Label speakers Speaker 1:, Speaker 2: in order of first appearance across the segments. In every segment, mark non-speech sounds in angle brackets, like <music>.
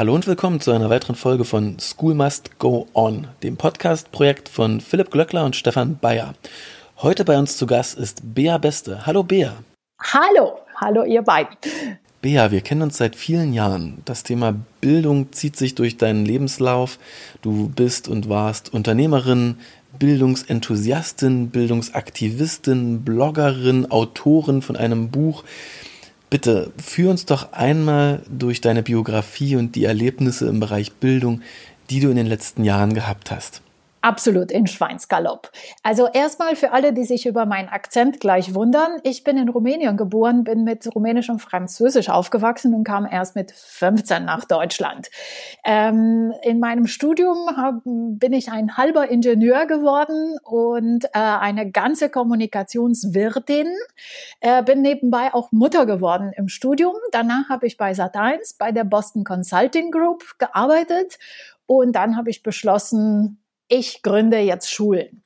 Speaker 1: Hallo und willkommen zu einer weiteren Folge von School Must Go On, dem Podcast-Projekt von Philipp Glöckler und Stefan Bayer. Heute bei uns zu Gast ist Bea Beste. Hallo Bea.
Speaker 2: Hallo, hallo ihr beiden.
Speaker 1: Bea, wir kennen uns seit vielen Jahren. Das Thema Bildung zieht sich durch deinen Lebenslauf. Du bist und warst Unternehmerin, Bildungsenthusiastin, Bildungsaktivistin, Bloggerin, Autorin von einem Buch. Bitte führ uns doch einmal durch deine Biografie und die Erlebnisse im Bereich Bildung, die du in den letzten Jahren gehabt hast.
Speaker 2: Absolut in Schweinsgalopp. Also erstmal für alle, die sich über meinen Akzent gleich wundern. Ich bin in Rumänien geboren, bin mit Rumänisch und Französisch aufgewachsen und kam erst mit 15 nach Deutschland. Ähm, in meinem Studium hab, bin ich ein halber Ingenieur geworden und äh, eine ganze Kommunikationswirtin. Äh, bin nebenbei auch Mutter geworden im Studium. Danach habe ich bei Sat1 bei der Boston Consulting Group gearbeitet und dann habe ich beschlossen, ich gründe jetzt Schulen.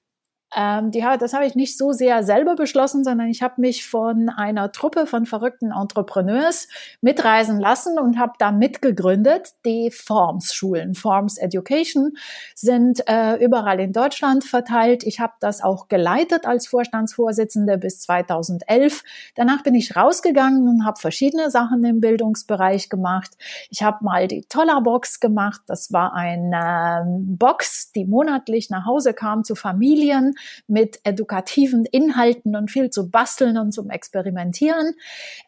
Speaker 2: Ähm, die, das habe ich nicht so sehr selber beschlossen, sondern ich habe mich von einer Truppe von verrückten Entrepreneurs mitreisen lassen und habe da mitgegründet. Die Forms-Schulen, Forms Education, sind äh, überall in Deutschland verteilt. Ich habe das auch geleitet als Vorstandsvorsitzende bis 2011. Danach bin ich rausgegangen und habe verschiedene Sachen im Bildungsbereich gemacht. Ich habe mal die Toller Box gemacht. Das war eine ähm, Box, die monatlich nach Hause kam zu Familien mit edukativen Inhalten und viel zu basteln und zum Experimentieren.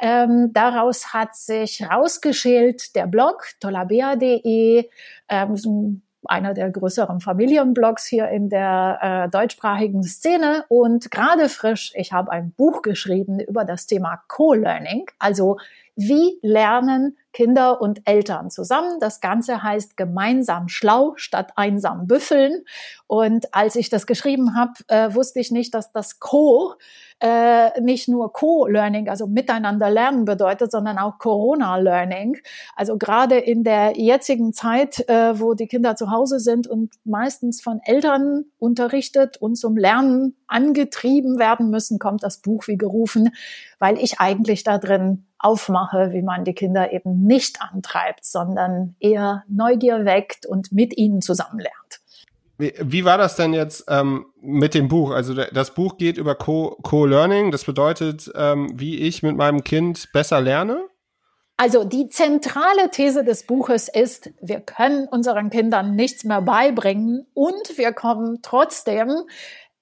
Speaker 2: Ähm, daraus hat sich rausgeschält der Blog tollabea.de, ähm, einer der größeren Familienblogs hier in der äh, deutschsprachigen Szene und gerade frisch, ich habe ein Buch geschrieben über das Thema Co-Learning, also wie lernen Kinder und Eltern zusammen. Das Ganze heißt gemeinsam schlau statt einsam büffeln. Und als ich das geschrieben habe, äh, wusste ich nicht, dass das Co äh, nicht nur Co-Learning, also miteinander lernen bedeutet, sondern auch Corona-Learning. Also gerade in der jetzigen Zeit, äh, wo die Kinder zu Hause sind und meistens von Eltern unterrichtet und zum Lernen angetrieben werden müssen, kommt das Buch wie gerufen, weil ich eigentlich da drin aufmache, wie man die Kinder eben nicht antreibt, sondern eher Neugier weckt und mit ihnen zusammen lernt.
Speaker 3: Wie, wie war das denn jetzt ähm, mit dem Buch? Also das Buch geht über Co-Learning. das bedeutet, ähm, wie ich mit meinem Kind besser lerne?
Speaker 2: Also die zentrale These des Buches ist, wir können unseren Kindern nichts mehr beibringen und wir kommen trotzdem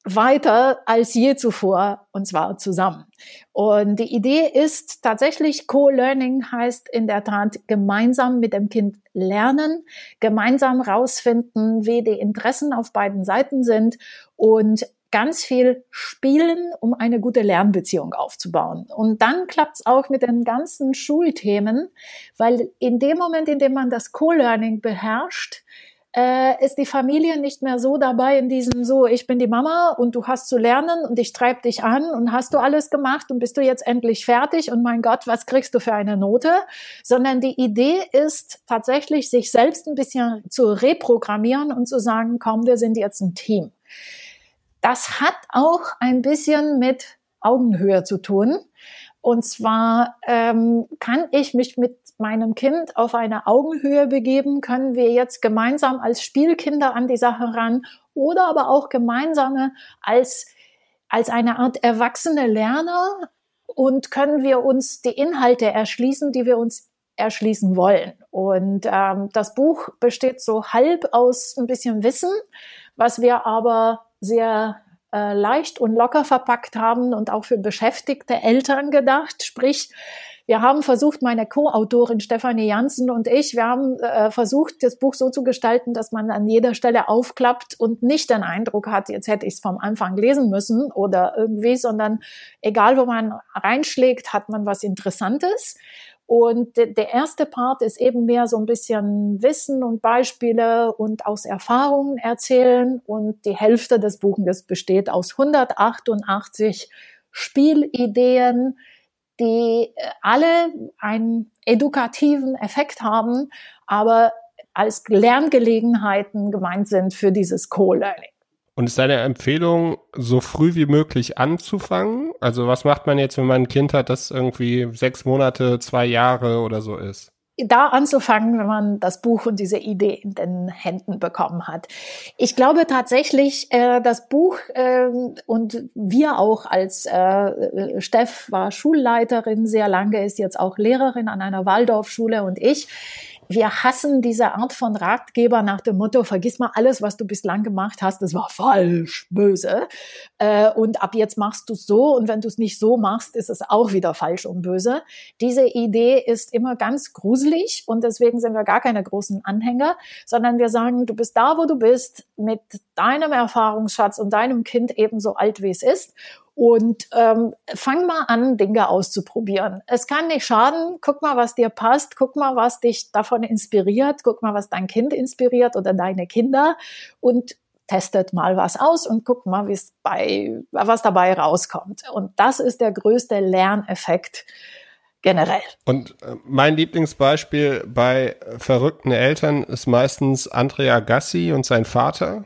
Speaker 2: weiter als je zuvor und zwar zusammen. Und die Idee ist tatsächlich, Co-Learning heißt in der Tat gemeinsam mit dem Kind lernen, gemeinsam rausfinden, wie die Interessen auf beiden Seiten sind und ganz viel spielen, um eine gute Lernbeziehung aufzubauen. Und dann klappt es auch mit den ganzen Schulthemen, weil in dem Moment, in dem man das Co-Learning beherrscht, äh, ist die Familie nicht mehr so dabei in diesem so, ich bin die Mama und du hast zu lernen und ich treib dich an und hast du alles gemacht und bist du jetzt endlich fertig und mein Gott, was kriegst du für eine Note? Sondern die Idee ist tatsächlich, sich selbst ein bisschen zu reprogrammieren und zu sagen, komm, wir sind jetzt ein Team. Das hat auch ein bisschen mit Augenhöhe zu tun. Und zwar ähm, kann ich mich mit meinem Kind auf eine Augenhöhe begeben, können wir jetzt gemeinsam als Spielkinder an die Sache ran oder aber auch gemeinsame als, als eine Art erwachsene Lerner und können wir uns die Inhalte erschließen, die wir uns erschließen wollen. Und ähm, das Buch besteht so halb aus ein bisschen Wissen, was wir aber sehr äh, leicht und locker verpackt haben und auch für beschäftigte Eltern gedacht. Sprich, wir haben versucht, meine Co-Autorin Stefanie Janssen und ich, wir haben äh, versucht, das Buch so zu gestalten, dass man an jeder Stelle aufklappt und nicht den Eindruck hat, jetzt hätte ich es vom Anfang lesen müssen oder irgendwie, sondern egal, wo man reinschlägt, hat man was Interessantes. Und der erste Part ist eben mehr so ein bisschen Wissen und Beispiele und aus Erfahrungen erzählen. Und die Hälfte des Buches besteht aus 188 Spielideen, die äh, alle einen edukativen Effekt haben, aber als Lerngelegenheiten gemeint sind für dieses Co-Learning.
Speaker 3: Und ist deine Empfehlung, so früh wie möglich anzufangen? Also was macht man jetzt, wenn man ein Kind hat, das irgendwie sechs Monate, zwei Jahre oder so ist?
Speaker 2: da anzufangen, wenn man das Buch und diese Idee in den Händen bekommen hat. Ich glaube tatsächlich, äh, das Buch äh, und wir auch als äh, Steff war Schulleiterin sehr lange, ist jetzt auch Lehrerin an einer Waldorfschule und ich wir hassen diese Art von Ratgeber nach dem Motto, vergiss mal alles, was du bislang gemacht hast, das war falsch, böse. Äh, und ab jetzt machst du es so und wenn du es nicht so machst, ist es auch wieder falsch und böse. Diese Idee ist immer ganz gruselig und deswegen sind wir gar keine großen Anhänger, sondern wir sagen, du bist da, wo du bist, mit deinem Erfahrungsschatz und deinem Kind ebenso alt, wie es ist und ähm, fang mal an, Dinge auszuprobieren. Es kann nicht schaden. Guck mal, was dir passt. Guck mal, was dich davon inspiriert. Guck mal, was dein Kind inspiriert oder deine Kinder. Und testet mal was aus und guck mal, bei, was dabei rauskommt. Und das ist der größte Lerneffekt generell.
Speaker 3: Und äh, mein Lieblingsbeispiel bei verrückten Eltern ist meistens Andrea Agassi und sein Vater,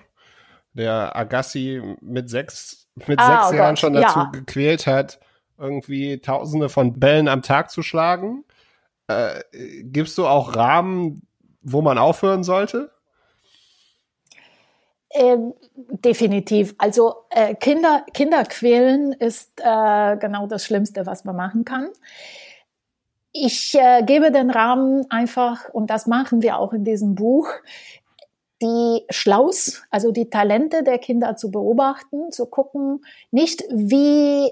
Speaker 3: der Agassi mit sechs mit ah, sechs oh Jahren Gott. schon dazu ja. gequält hat, irgendwie Tausende von Bällen am Tag zu schlagen. Äh, gibst du auch Rahmen, wo man aufhören sollte?
Speaker 2: Ähm, definitiv. Also äh, Kinder, Kinder quälen ist äh, genau das Schlimmste, was man machen kann. Ich äh, gebe den Rahmen einfach, und das machen wir auch in diesem Buch, die Schlaus, also die Talente der Kinder zu beobachten, zu gucken, nicht wie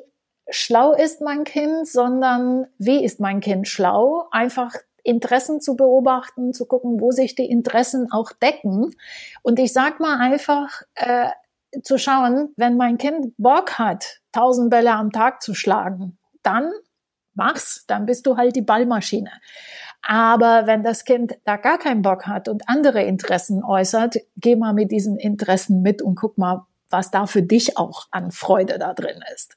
Speaker 2: schlau ist mein Kind, sondern wie ist mein Kind schlau, einfach Interessen zu beobachten, zu gucken, wo sich die Interessen auch decken. Und ich sag mal einfach, äh, zu schauen, wenn mein Kind Bock hat, tausend Bälle am Tag zu schlagen, dann mach's, dann bist du halt die Ballmaschine. Aber wenn das Kind da gar keinen Bock hat und andere Interessen äußert, geh mal mit diesen Interessen mit und guck mal, was da für dich auch an Freude da drin ist.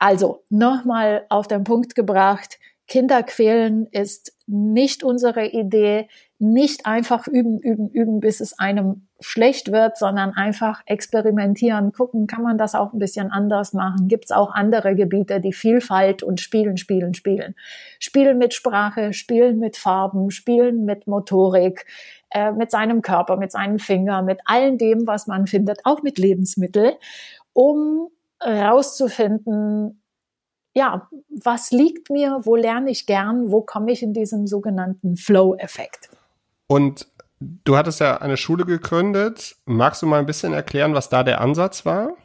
Speaker 2: Also nochmal auf den Punkt gebracht, Kinder quälen ist nicht unsere Idee, nicht einfach üben, üben, üben, bis es einem schlecht wird, sondern einfach experimentieren, gucken, kann man das auch ein bisschen anders machen? Gibt es auch andere Gebiete, die Vielfalt und Spielen, Spielen, Spielen. Spielen mit Sprache, Spielen mit Farben, Spielen mit Motorik, äh, mit seinem Körper, mit seinen Fingern, mit allem dem, was man findet, auch mit Lebensmitteln, um herauszufinden, ja, was liegt mir, wo lerne ich gern, wo komme ich in diesen sogenannten Flow-Effekt.
Speaker 3: Und du hattest ja eine Schule gegründet. Magst du mal ein bisschen erklären, was da der Ansatz war?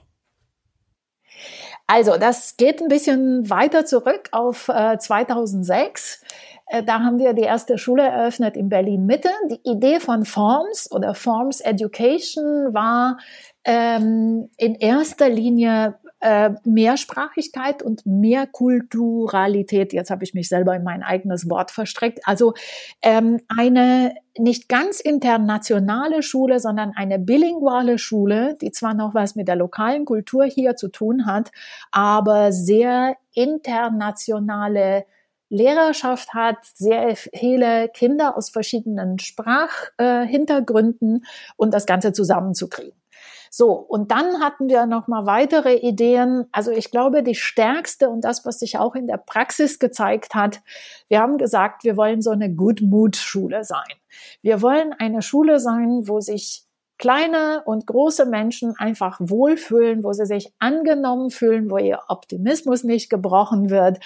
Speaker 2: Also, das geht ein bisschen weiter zurück auf äh, 2006. Äh, da haben wir die erste Schule eröffnet in Berlin Mitte. Die Idee von Forms oder Forms Education war ähm, in erster Linie äh, Mehrsprachigkeit und Mehrkulturalität. Jetzt habe ich mich selber in mein eigenes Wort verstreckt. Also ähm, eine nicht ganz internationale Schule, sondern eine bilinguale Schule, die zwar noch was mit der lokalen Kultur hier zu tun hat, aber sehr internationale Lehrerschaft hat, sehr viele Kinder aus verschiedenen Sprachhintergründen äh, und das Ganze zusammenzukriegen. So, und dann hatten wir noch mal weitere Ideen. Also ich glaube, die stärkste und das, was sich auch in der Praxis gezeigt hat, wir haben gesagt, wir wollen so eine Good Mood Schule sein. Wir wollen eine Schule sein, wo sich kleine und große Menschen einfach wohlfühlen, wo sie sich angenommen fühlen, wo ihr Optimismus nicht gebrochen wird,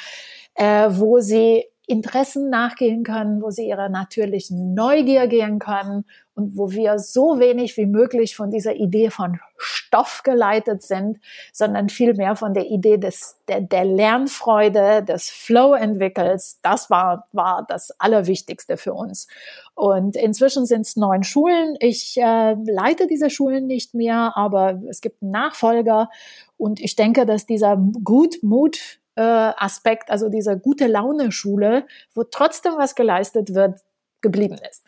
Speaker 2: äh, wo sie Interessen nachgehen können, wo sie ihrer natürlichen Neugier gehen können und wo wir so wenig wie möglich von dieser Idee von Stoff geleitet sind, sondern vielmehr von der Idee des, der, der Lernfreude, des Flow-Entwickels. Das war, war das Allerwichtigste für uns. Und inzwischen sind es neun Schulen. Ich äh, leite diese Schulen nicht mehr, aber es gibt einen Nachfolger. Und ich denke, dass dieser Gut Mut äh, Aspekt, also dieser gute Laune Schule, wo trotzdem was geleistet wird, geblieben ist.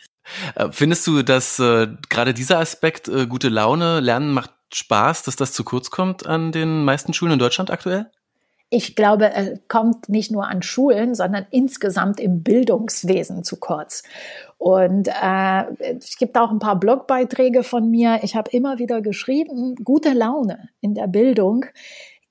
Speaker 1: Äh, findest du, dass äh, gerade dieser Aspekt äh, gute Laune, Lernen macht Spaß, dass das zu kurz kommt an den meisten Schulen in Deutschland aktuell?
Speaker 2: Ich glaube, er kommt nicht nur an Schulen, sondern insgesamt im Bildungswesen zu kurz. Und äh, es gibt auch ein paar Blogbeiträge von mir. Ich habe immer wieder geschrieben, gute Laune in der Bildung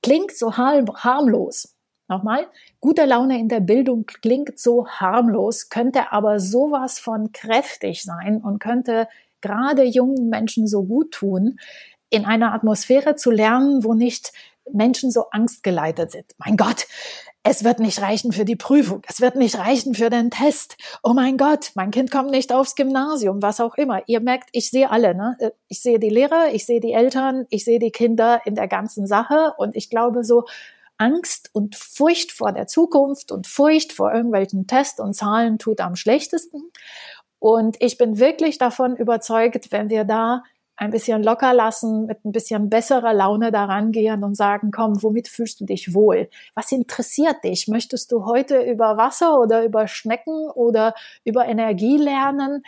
Speaker 2: klingt so harmlos. Nochmal, gute Laune in der Bildung klingt so harmlos, könnte aber sowas von kräftig sein und könnte gerade jungen Menschen so gut tun, in einer Atmosphäre zu lernen, wo nicht Menschen so angstgeleitet sind. Mein Gott, es wird nicht reichen für die Prüfung, es wird nicht reichen für den Test. Oh mein Gott, mein Kind kommt nicht aufs Gymnasium, was auch immer. Ihr merkt, ich sehe alle, ne? Ich sehe die Lehrer, ich sehe die Eltern, ich sehe die Kinder in der ganzen Sache und ich glaube so, Angst und Furcht vor der Zukunft und Furcht vor irgendwelchen Tests und Zahlen tut am schlechtesten. Und ich bin wirklich davon überzeugt, wenn wir da ein bisschen locker lassen, mit ein bisschen besserer Laune daran gehen und sagen, komm, womit fühlst du dich wohl? Was interessiert dich? Möchtest du heute über Wasser oder über Schnecken oder über Energie lernen?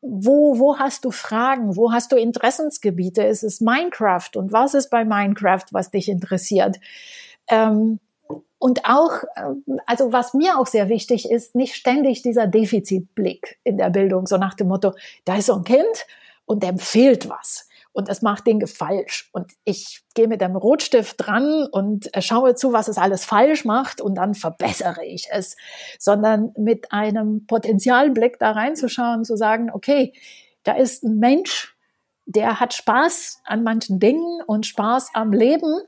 Speaker 2: Wo, wo hast du Fragen? Wo hast du Interessensgebiete? Ist es Minecraft? Und was ist bei Minecraft, was dich interessiert? Ähm, und auch, äh, also was mir auch sehr wichtig ist, nicht ständig dieser Defizitblick in der Bildung, so nach dem Motto, da ist so ein Kind und dem fehlt was. Und es macht Dinge falsch. Und ich gehe mit dem Rotstift dran und schaue zu, was es alles falsch macht und dann verbessere ich es, sondern mit einem Potenzialblick da reinzuschauen, zu sagen, okay, da ist ein Mensch, der hat Spaß an manchen Dingen und Spaß am Leben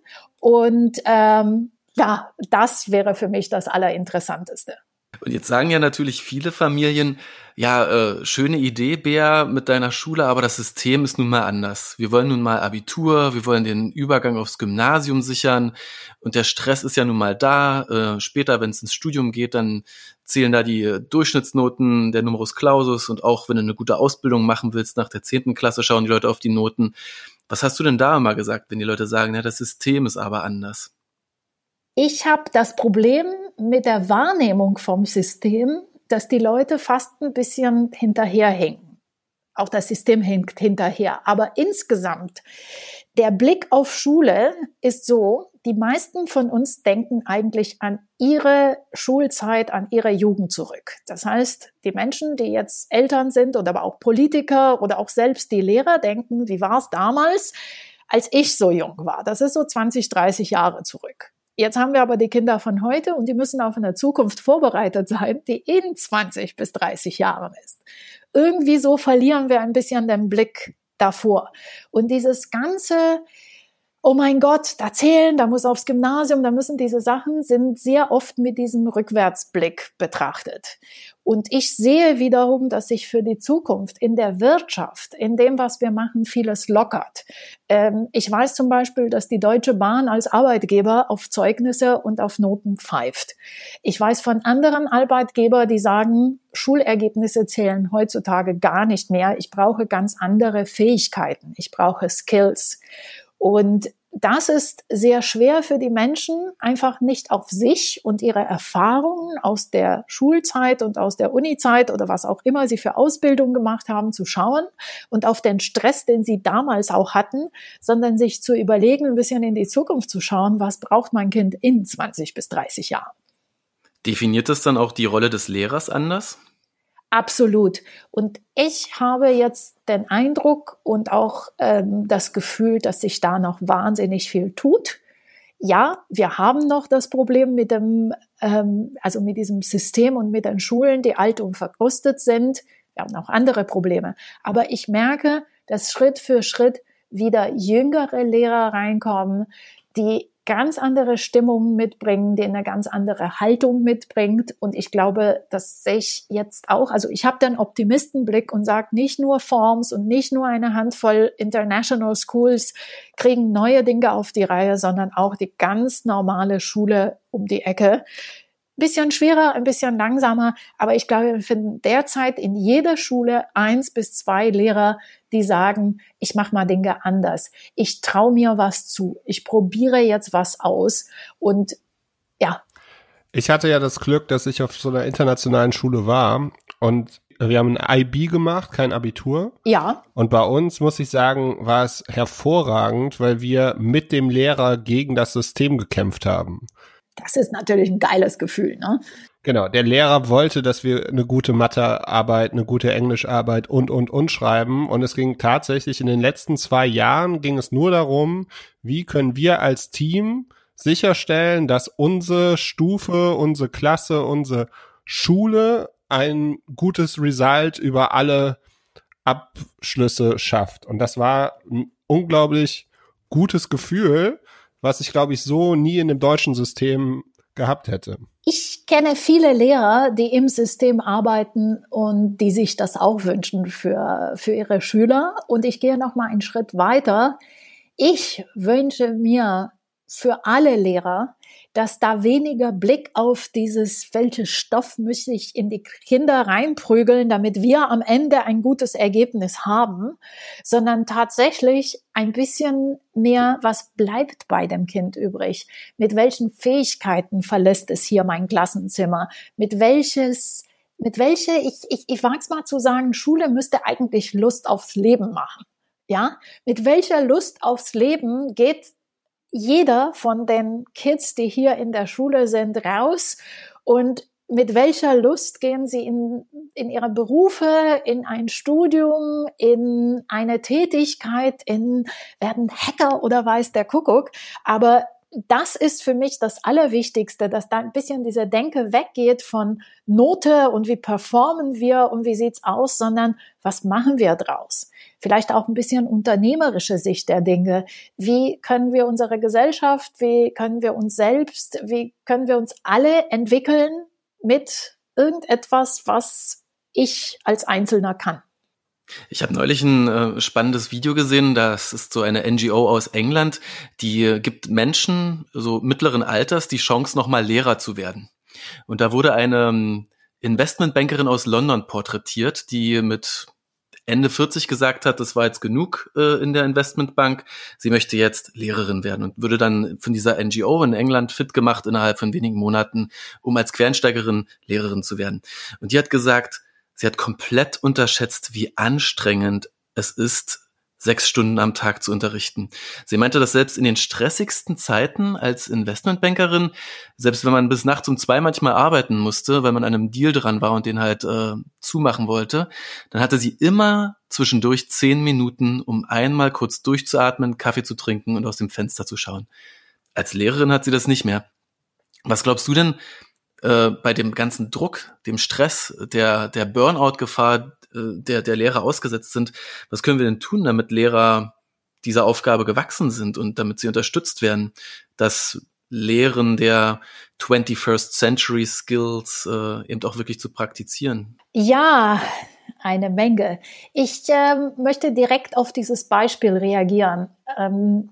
Speaker 2: und ähm, ja, das wäre für mich das Allerinteressanteste.
Speaker 1: Und jetzt sagen ja natürlich viele Familien, ja, äh, schöne Idee, Bea, mit deiner Schule, aber das System ist nun mal anders. Wir wollen nun mal Abitur, wir wollen den Übergang aufs Gymnasium sichern und der Stress ist ja nun mal da. Äh, später, wenn es ins Studium geht, dann zählen da die Durchschnittsnoten, der Numerus Clausus und auch wenn du eine gute Ausbildung machen willst, nach der zehnten Klasse schauen die Leute auf die Noten. Was hast du denn da immer gesagt, wenn die Leute sagen, ja, das System ist aber anders?
Speaker 2: Ich habe das Problem mit der Wahrnehmung vom System, dass die Leute fast ein bisschen hinterherhängen. Auch das System hängt hinterher. Aber insgesamt, der Blick auf Schule ist so, die meisten von uns denken eigentlich an ihre Schulzeit, an ihre Jugend zurück. Das heißt, die Menschen, die jetzt Eltern sind oder aber auch Politiker oder auch selbst die Lehrer denken, wie war es damals, als ich so jung war? Das ist so 20, 30 Jahre zurück. Jetzt haben wir aber die Kinder von heute und die müssen auf eine Zukunft vorbereitet sein, die in 20 bis 30 Jahren ist. Irgendwie so verlieren wir ein bisschen den Blick davor. Und dieses ganze oh mein Gott, da zählen, da muss aufs Gymnasium, da müssen diese Sachen, sind sehr oft mit diesem Rückwärtsblick betrachtet. Und ich sehe wiederum, dass sich für die Zukunft in der Wirtschaft, in dem, was wir machen, vieles lockert. Ähm, ich weiß zum Beispiel, dass die Deutsche Bahn als Arbeitgeber auf Zeugnisse und auf Noten pfeift. Ich weiß von anderen Arbeitgebern, die sagen, Schulergebnisse zählen heutzutage gar nicht mehr. Ich brauche ganz andere Fähigkeiten. Ich brauche Skills. Und das ist sehr schwer für die Menschen, einfach nicht auf sich und ihre Erfahrungen aus der Schulzeit und aus der Unizeit oder was auch immer sie für Ausbildung gemacht haben, zu schauen und auf den Stress, den sie damals auch hatten, sondern sich zu überlegen, ein bisschen in die Zukunft zu schauen, was braucht mein Kind in 20 bis 30 Jahren.
Speaker 1: Definiert das dann auch die Rolle des Lehrers anders?
Speaker 2: Absolut. Und ich habe jetzt den Eindruck und auch ähm, das Gefühl, dass sich da noch wahnsinnig viel tut. Ja, wir haben noch das Problem mit dem, ähm, also mit diesem System und mit den Schulen, die alt und verkrustet sind. Wir haben auch andere Probleme. Aber ich merke, dass Schritt für Schritt wieder jüngere Lehrer reinkommen, die ganz andere Stimmung mitbringen, die eine ganz andere Haltung mitbringt. Und ich glaube, dass ich jetzt auch, also ich habe den Optimistenblick und sage, nicht nur Forms und nicht nur eine Handvoll International Schools kriegen neue Dinge auf die Reihe, sondern auch die ganz normale Schule um die Ecke bisschen schwerer, ein bisschen langsamer, aber ich glaube, wir finden derzeit in jeder Schule eins bis zwei Lehrer, die sagen, ich mache mal Dinge anders. Ich traue mir was zu. Ich probiere jetzt was aus und ja.
Speaker 3: Ich hatte ja das Glück, dass ich auf so einer internationalen Schule war und wir haben ein IB gemacht, kein Abitur.
Speaker 2: Ja.
Speaker 3: Und bei uns, muss ich sagen, war es hervorragend, weil wir mit dem Lehrer gegen das System gekämpft haben.
Speaker 2: Das ist natürlich ein geiles Gefühl, ne?
Speaker 3: Genau, der Lehrer wollte, dass wir eine gute Mathearbeit, eine gute Englischarbeit und, und, und schreiben. Und es ging tatsächlich in den letzten zwei Jahren ging es nur darum, wie können wir als Team sicherstellen, dass unsere Stufe, unsere Klasse, unsere Schule ein gutes Result über alle Abschlüsse schafft. Und das war ein unglaublich gutes Gefühl, was ich, glaube ich, so nie in dem deutschen System gehabt hätte.
Speaker 2: Ich kenne viele Lehrer, die im System arbeiten und die sich das auch wünschen für, für ihre Schüler. Und ich gehe noch mal einen Schritt weiter. Ich wünsche mir für alle Lehrer, dass da weniger Blick auf dieses, welches Stoff müsste ich in die Kinder reinprügeln, damit wir am Ende ein gutes Ergebnis haben, sondern tatsächlich ein bisschen mehr, was bleibt bei dem Kind übrig? Mit welchen Fähigkeiten verlässt es hier mein Klassenzimmer? Mit welches mit welche, ich, ich, ich wage es mal zu sagen, Schule müsste eigentlich Lust aufs Leben machen. Ja, mit welcher Lust aufs Leben geht jeder von den Kids, die hier in der Schule sind, raus und mit welcher Lust gehen sie in, in ihre Berufe, in ein Studium, in eine Tätigkeit, in werden Hacker oder weiß der Kuckuck. Aber das ist für mich das Allerwichtigste, dass da ein bisschen diese Denke weggeht von Note und wie performen wir und wie sieht's aus, sondern was machen wir draus? Vielleicht auch ein bisschen unternehmerische Sicht der Dinge. Wie können wir unsere Gesellschaft, wie können wir uns selbst, wie können wir uns alle entwickeln mit irgendetwas, was ich als Einzelner kann?
Speaker 1: Ich habe neulich ein äh, spannendes Video gesehen. Das ist so eine NGO aus England, die äh, gibt Menschen so mittleren Alters die Chance, nochmal Lehrer zu werden. Und da wurde eine ähm, Investmentbankerin aus London porträtiert, die mit Ende 40 gesagt hat, das war jetzt genug äh, in der Investmentbank. Sie möchte jetzt Lehrerin werden und würde dann von dieser NGO in England fit gemacht innerhalb von wenigen Monaten, um als Quernsteigerin Lehrerin zu werden. Und die hat gesagt, Sie hat komplett unterschätzt, wie anstrengend es ist, sechs Stunden am Tag zu unterrichten. Sie meinte, dass selbst in den stressigsten Zeiten als Investmentbankerin, selbst wenn man bis nachts um zwei manchmal arbeiten musste, weil man an einem Deal dran war und den halt äh, zumachen wollte, dann hatte sie immer zwischendurch zehn Minuten, um einmal kurz durchzuatmen, Kaffee zu trinken und aus dem Fenster zu schauen. Als Lehrerin hat sie das nicht mehr. Was glaubst du denn, äh, bei dem ganzen Druck, dem Stress, der, der Burnout-Gefahr, äh, der, der Lehrer ausgesetzt sind, was können wir denn tun, damit Lehrer dieser Aufgabe gewachsen sind und damit sie unterstützt werden, das Lehren der 21st Century Skills äh, eben auch wirklich zu praktizieren?
Speaker 2: Ja, eine Menge. Ich äh, möchte direkt auf dieses Beispiel reagieren. Ähm,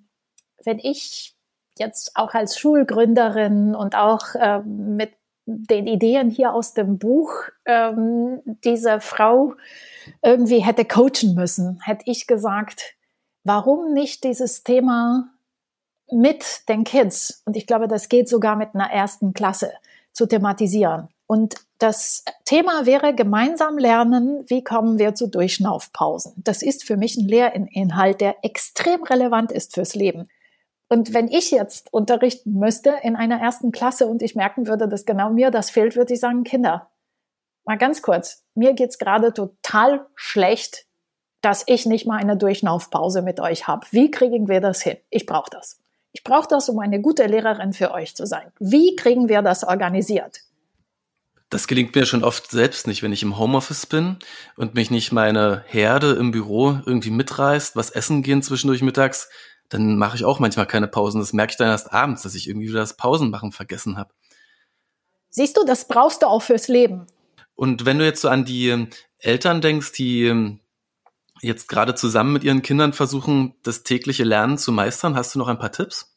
Speaker 2: wenn ich jetzt auch als Schulgründerin und auch äh, mit den Ideen hier aus dem Buch ähm, diese Frau irgendwie hätte coachen müssen, hätte ich gesagt, warum nicht dieses Thema mit den Kids, und ich glaube, das geht sogar mit einer ersten Klasse, zu thematisieren. Und das Thema wäre gemeinsam lernen, wie kommen wir zu Durchschnaufpausen. Das ist für mich ein Lehrinhalt, der extrem relevant ist fürs Leben. Und wenn ich jetzt unterrichten müsste in einer ersten Klasse und ich merken würde, dass genau mir das fehlt, würde ich sagen, Kinder, mal ganz kurz, mir geht's gerade total schlecht, dass ich nicht mal eine Durchlaufpause mit euch habe. Wie kriegen wir das hin? Ich brauche das. Ich brauche das, um eine gute Lehrerin für euch zu sein. Wie kriegen wir das organisiert?
Speaker 1: Das gelingt mir schon oft selbst nicht, wenn ich im Homeoffice bin und mich nicht meine Herde im Büro irgendwie mitreißt, was essen gehen zwischendurch mittags, dann mache ich auch manchmal keine Pausen. Das merke ich dann erst abends, dass ich irgendwie wieder das Pausenmachen vergessen habe.
Speaker 2: Siehst du, das brauchst du auch fürs Leben.
Speaker 1: Und wenn du jetzt so an die ähm, Eltern denkst, die ähm, jetzt gerade zusammen mit ihren Kindern versuchen, das tägliche Lernen zu meistern, hast du noch ein paar Tipps?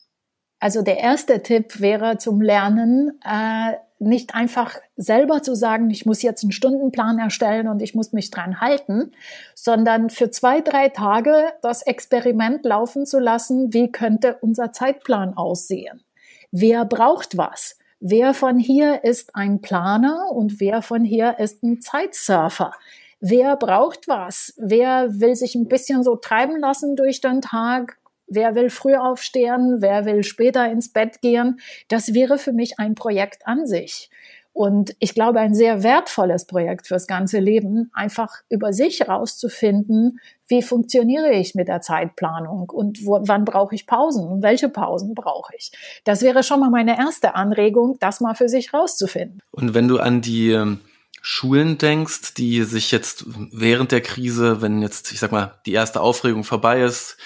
Speaker 2: Also der erste Tipp wäre zum Lernen, äh, nicht einfach selber zu sagen, ich muss jetzt einen Stundenplan erstellen und ich muss mich dran halten, sondern für zwei, drei Tage das Experiment laufen zu lassen, wie könnte unser Zeitplan aussehen? Wer braucht was? Wer von hier ist ein Planer und wer von hier ist ein Zeitsurfer? Wer braucht was? Wer will sich ein bisschen so treiben lassen durch den Tag? Wer will früh aufstehen? Wer will später ins Bett gehen? Das wäre für mich ein Projekt an sich. Und ich glaube, ein sehr wertvolles Projekt fürs ganze Leben, einfach über sich herauszufinden, wie funktioniere ich mit der Zeitplanung und wo, wann brauche ich Pausen und welche Pausen brauche ich. Das wäre schon mal meine erste Anregung, das mal für sich rauszufinden.
Speaker 1: Und wenn du an die ähm, Schulen denkst, die sich jetzt während der Krise, wenn jetzt, ich sag mal, die erste Aufregung vorbei ist,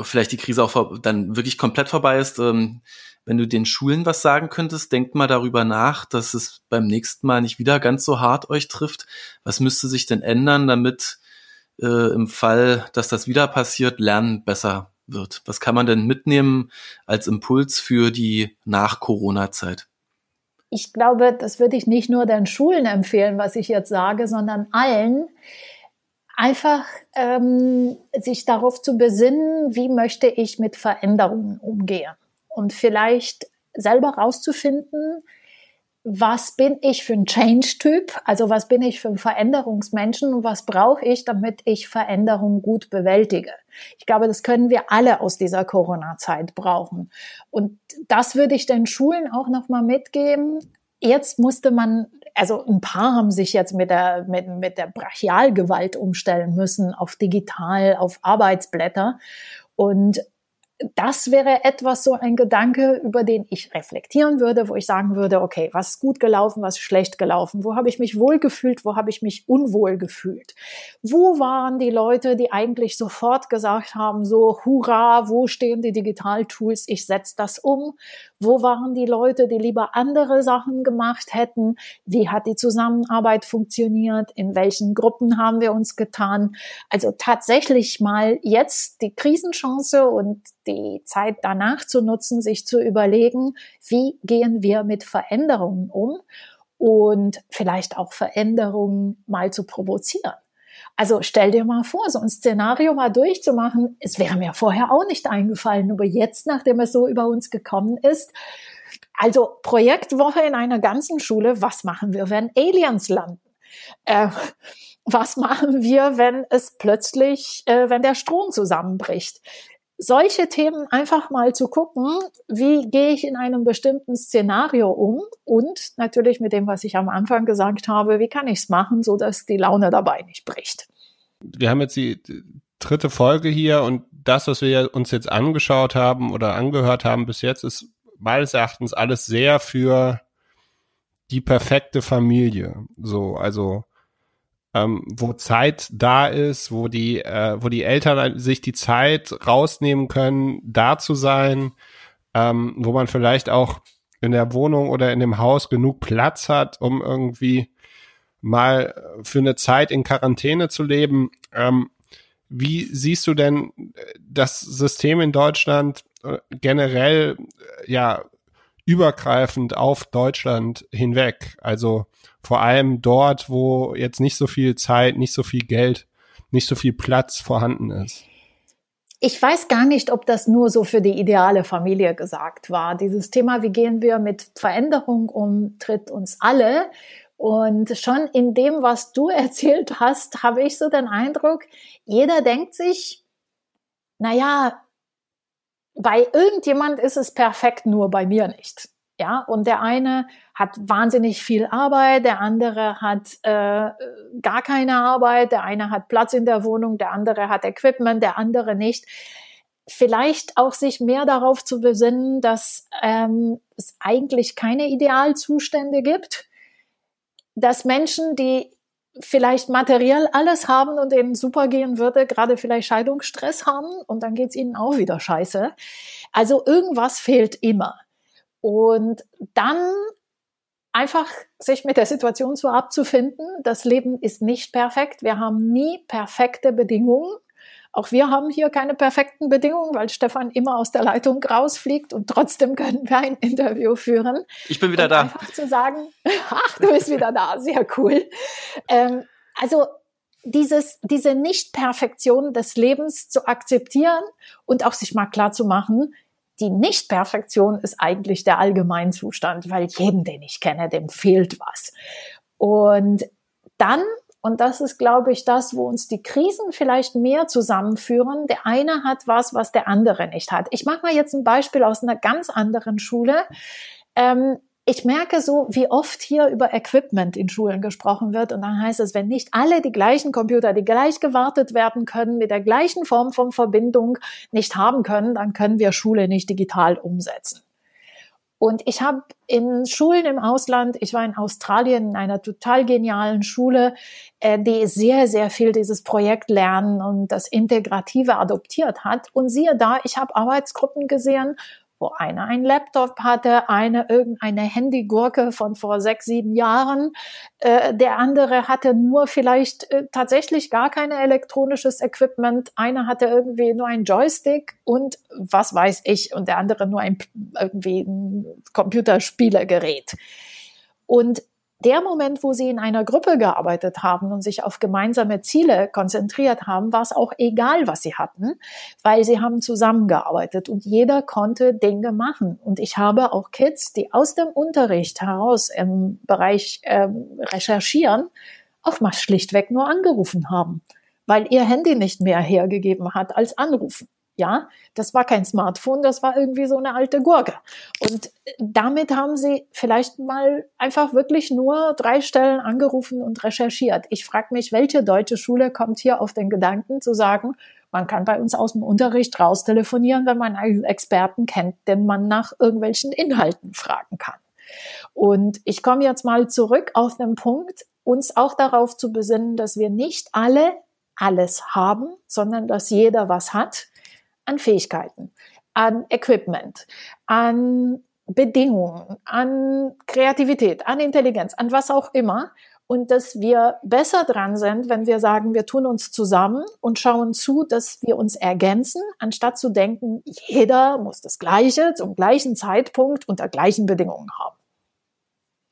Speaker 1: vielleicht die Krise auch dann wirklich komplett vorbei ist, ähm, wenn du den Schulen was sagen könntest, denkt mal darüber nach, dass es beim nächsten Mal nicht wieder ganz so hart euch trifft. Was müsste sich denn ändern, damit äh, im Fall, dass das wieder passiert, Lernen besser wird? Was kann man denn mitnehmen als Impuls für die Nach-Corona-Zeit?
Speaker 2: Ich glaube, das würde ich nicht nur den Schulen empfehlen, was ich jetzt sage, sondern allen, einfach ähm, sich darauf zu besinnen, wie möchte ich mit Veränderungen umgehen und vielleicht selber rauszufinden, was bin ich für ein Change-Typ, also was bin ich für ein Veränderungsmenschen und was brauche ich, damit ich Veränderungen gut bewältige. Ich glaube, das können wir alle aus dieser Corona-Zeit brauchen. Und das würde ich den Schulen auch nochmal mitgeben. Jetzt musste man, also ein paar haben sich jetzt mit der, mit, mit der Brachialgewalt umstellen müssen auf digital, auf Arbeitsblätter. Und das wäre etwas, so ein Gedanke, über den ich reflektieren würde, wo ich sagen würde, okay, was ist gut gelaufen, was ist schlecht gelaufen, wo habe ich mich wohl gefühlt, wo habe ich mich unwohl gefühlt, wo waren die Leute, die eigentlich sofort gesagt haben, so, hurra, wo stehen die Digitaltools, ich setze das um, wo waren die Leute, die lieber andere Sachen gemacht hätten, wie hat die Zusammenarbeit funktioniert, in welchen Gruppen haben wir uns getan, also tatsächlich mal jetzt die Krisenchance und die Zeit danach zu nutzen, sich zu überlegen, wie gehen wir mit Veränderungen um und vielleicht auch Veränderungen mal zu provozieren. Also stell dir mal vor, so ein Szenario mal durchzumachen. Es wäre mir vorher auch nicht eingefallen, aber jetzt, nachdem es so über uns gekommen ist, also Projektwoche in einer ganzen Schule, was machen wir, wenn Aliens landen? Äh, was machen wir, wenn es plötzlich, äh, wenn der Strom zusammenbricht? Solche Themen einfach mal zu gucken, wie gehe ich in einem bestimmten Szenario um und natürlich mit dem, was ich am Anfang gesagt habe, wie kann ich es machen, so dass die Laune dabei nicht bricht.
Speaker 3: Wir haben jetzt die dritte Folge hier und das, was wir uns jetzt angeschaut haben oder angehört haben bis jetzt, ist meines Erachtens alles sehr für die perfekte Familie. So, also ähm, wo Zeit da ist, wo die, äh, wo die Eltern sich die Zeit rausnehmen können, da zu sein, ähm, wo man vielleicht auch in der Wohnung oder in dem Haus genug Platz hat, um irgendwie mal für eine Zeit in Quarantäne zu leben. Ähm, wie siehst du denn das System in Deutschland äh, generell, äh, ja, übergreifend auf Deutschland hinweg? Also vor allem dort, wo jetzt nicht so viel Zeit, nicht so viel Geld, nicht so viel Platz vorhanden ist.
Speaker 2: Ich weiß gar nicht, ob das nur so für die ideale Familie gesagt war. Dieses Thema, wie gehen wir mit Veränderung um, tritt uns alle. Und schon in dem, was du <laughs> erzählt hast, habe ich so den Eindruck, jeder denkt sich, na ja, bei irgendjemand ist es perfekt, nur bei mir nicht. Ja, und der eine hat wahnsinnig viel Arbeit, der andere hat äh, gar keine Arbeit, der eine hat Platz in der Wohnung, der andere hat Equipment, der andere nicht. Vielleicht auch sich mehr darauf zu besinnen, dass ähm, es eigentlich keine Idealzustände gibt, dass Menschen, die vielleicht materiell alles haben und denen super gehen würde, gerade vielleicht Scheidungsstress haben und dann geht's ihnen auch wieder scheiße. Also irgendwas fehlt immer. Und dann einfach sich mit der Situation so abzufinden. Das Leben ist nicht perfekt. Wir haben nie perfekte Bedingungen. Auch wir haben hier keine perfekten Bedingungen, weil Stefan immer aus der Leitung rausfliegt und trotzdem können wir ein Interview führen.
Speaker 1: Ich bin wieder da.
Speaker 2: Einfach zu sagen, <laughs> ach, du bist wieder da, sehr cool. Ähm, also dieses, diese Nicht-Perfektion des Lebens zu akzeptieren und auch sich mal klar zu machen, die Nicht-Perfektion ist eigentlich der Allgemeinzustand, weil jedem, den ich kenne, dem fehlt was. Und dann, und das ist, glaube ich, das, wo uns die Krisen vielleicht mehr zusammenführen, der eine hat was, was der andere nicht hat. Ich mache mal jetzt ein Beispiel aus einer ganz anderen Schule. Ähm, ich merke so, wie oft hier über Equipment in Schulen gesprochen wird. Und dann heißt es, wenn nicht alle die gleichen Computer, die gleich gewartet werden können, mit der gleichen Form von Verbindung nicht haben können, dann können wir Schule nicht digital umsetzen. Und ich habe in Schulen im Ausland, ich war in Australien in einer total genialen Schule, äh, die sehr, sehr viel dieses Projekt Lernen und das Integrative adoptiert hat. Und siehe da, ich habe Arbeitsgruppen gesehen, wo einer ein Laptop hatte, eine irgendeine Handygurke von vor sechs, sieben Jahren. Äh, der andere hatte nur vielleicht äh, tatsächlich gar kein elektronisches Equipment. Einer hatte irgendwie nur ein Joystick und was weiß ich und der andere nur ein irgendwie ein Computerspielergerät. Und der Moment, wo sie in einer Gruppe gearbeitet haben und sich auf gemeinsame Ziele konzentriert haben, war es auch egal, was sie hatten, weil sie haben zusammengearbeitet und jeder konnte Dinge machen. Und ich habe auch Kids, die aus dem Unterricht heraus im Bereich ähm, Recherchieren auch mal schlichtweg nur angerufen haben, weil ihr Handy nicht mehr hergegeben hat als Anrufen. Ja, das war kein Smartphone, das war irgendwie so eine alte Gurke. Und damit haben sie vielleicht mal einfach wirklich nur drei Stellen angerufen und recherchiert. Ich frage mich, welche deutsche Schule kommt hier auf den Gedanken zu sagen, man kann bei uns aus dem Unterricht raus telefonieren, wenn man einen Experten kennt, den man nach irgendwelchen Inhalten fragen kann. Und ich komme jetzt mal zurück auf den Punkt, uns auch darauf zu besinnen, dass wir nicht alle alles haben, sondern dass jeder was hat an Fähigkeiten, an Equipment, an Bedingungen, an Kreativität, an Intelligenz, an was auch immer. Und dass wir besser dran sind, wenn wir sagen, wir tun uns zusammen und schauen zu, dass wir uns ergänzen, anstatt zu denken, jeder muss das Gleiche zum gleichen Zeitpunkt unter gleichen Bedingungen haben.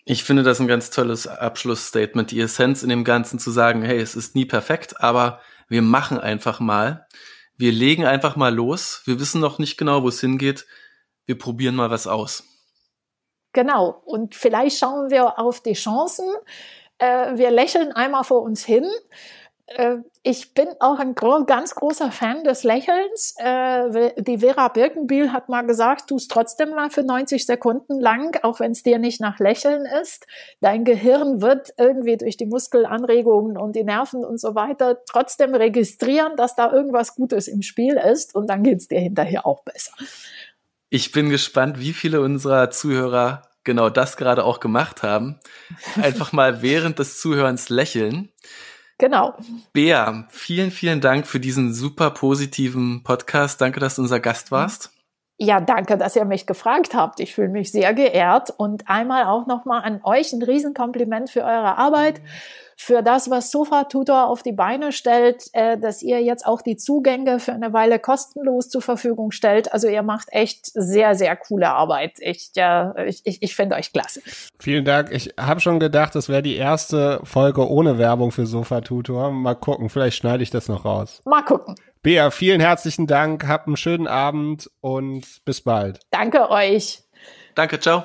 Speaker 1: Ich finde das ein ganz tolles Abschlussstatement, die Essenz in dem Ganzen zu sagen, hey, es ist nie perfekt, aber wir machen einfach mal wir legen einfach mal los. Wir wissen noch nicht genau, wo es hingeht. Wir probieren mal was aus.
Speaker 2: Genau. Und vielleicht schauen wir auf die Chancen. Äh, wir lächeln einmal vor uns hin ich bin auch ein gro ganz großer Fan des Lächelns. Äh, die Vera Birkenbiel hat mal gesagt, tu es trotzdem mal für 90 Sekunden lang, auch wenn es dir nicht nach Lächeln ist. Dein Gehirn wird irgendwie durch die Muskelanregungen und die Nerven und so weiter trotzdem registrieren, dass da irgendwas Gutes im Spiel ist und dann geht es dir hinterher auch besser.
Speaker 1: Ich bin gespannt, wie viele unserer Zuhörer genau das gerade auch gemacht haben. <laughs> Einfach mal während des Zuhörens lächeln.
Speaker 2: Genau.
Speaker 1: Bea, vielen, vielen Dank für diesen super positiven Podcast. Danke, dass du unser Gast warst.
Speaker 2: Ja, danke, dass ihr mich gefragt habt. Ich fühle mich sehr geehrt und einmal auch nochmal an euch ein Riesenkompliment für eure Arbeit für das, was Sofa Tutor auf die Beine stellt, äh, dass ihr jetzt auch die Zugänge für eine Weile kostenlos zur Verfügung stellt. Also ihr macht echt sehr, sehr coole Arbeit. Ich, äh, ich, ich, ich finde euch klasse.
Speaker 3: Vielen Dank. Ich habe schon gedacht, das wäre die erste Folge ohne Werbung für Sofa Tutor. Mal gucken, vielleicht schneide ich das noch raus.
Speaker 2: Mal gucken.
Speaker 3: Bea, vielen herzlichen Dank. Habt einen schönen Abend und bis bald.
Speaker 2: Danke euch.
Speaker 1: Danke, ciao.